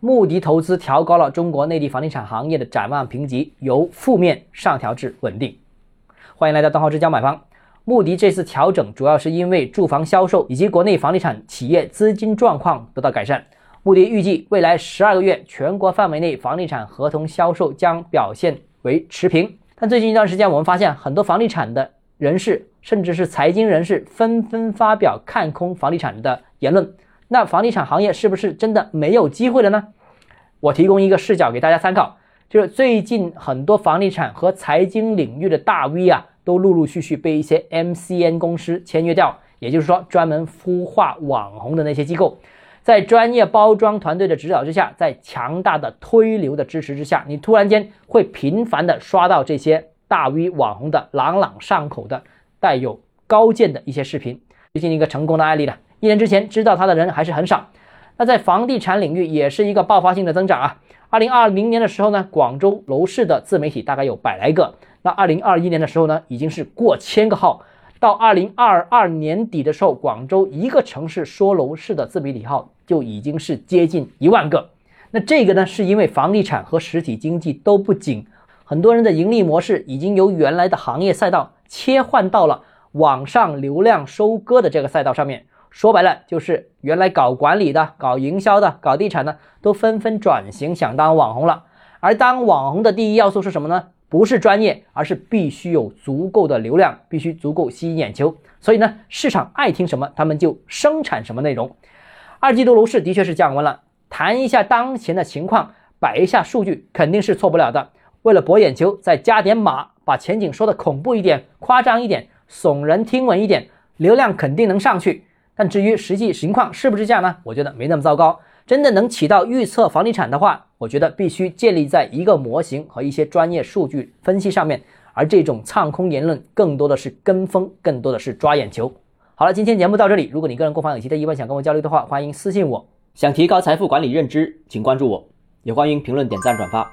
穆迪投资调高了中国内地房地产行业的展望评级，由负面上调至稳定。欢迎来到东浩之家买房。穆迪这次调整主要是因为住房销售以及国内房地产企业资金状况得到改善。穆迪预计未来十二个月全国范围内房地产合同销售将表现为持平。但最近一段时间，我们发现很多房地产的人士，甚至是财经人士，纷纷发表看空房地产的言论。那房地产行业是不是真的没有机会了呢？我提供一个视角给大家参考，就是最近很多房地产和财经领域的大 V 啊，都陆陆续续被一些 MCN 公司签约掉，也就是说专门孵化网红的那些机构，在专业包装团队的指导之下，在强大的推流的支持之下，你突然间会频繁的刷到这些大 V 网红的朗朗上口的带有高见的一些视频。最近一个成功的案例了。一年之前知道它的人还是很少，那在房地产领域也是一个爆发性的增长啊。二零二零年的时候呢，广州楼市的自媒体大概有百来个，那二零二一年的时候呢，已经是过千个号。到二零二二年底的时候，广州一个城市说楼市的自媒体号就已经是接近一万个。那这个呢，是因为房地产和实体经济都不景，很多人的盈利模式已经由原来的行业赛道切换到了网上流量收割的这个赛道上面。说白了，就是原来搞管理的、搞营销的、搞地产的，都纷纷转型想当网红了。而当网红的第一要素是什么呢？不是专业，而是必须有足够的流量，必须足够吸引眼球。所以呢，市场爱听什么，他们就生产什么内容。二季度楼市的确是降温了，谈一下当前的情况，摆一下数据，肯定是错不了的。为了博眼球，再加点码，把前景说的恐怖一点、夸张一点、耸人听闻一点，流量肯定能上去。但至于实际情况是不是这样呢？我觉得没那么糟糕。真的能起到预测房地产的话，我觉得必须建立在一个模型和一些专业数据分析上面。而这种唱空言论更多的是跟风，更多的是抓眼球。好了，今天节目到这里。如果你个人购房有其他疑问想跟我交流的话，欢迎私信我。想提高财富管理认知，请关注我，也欢迎评论、点赞、转发。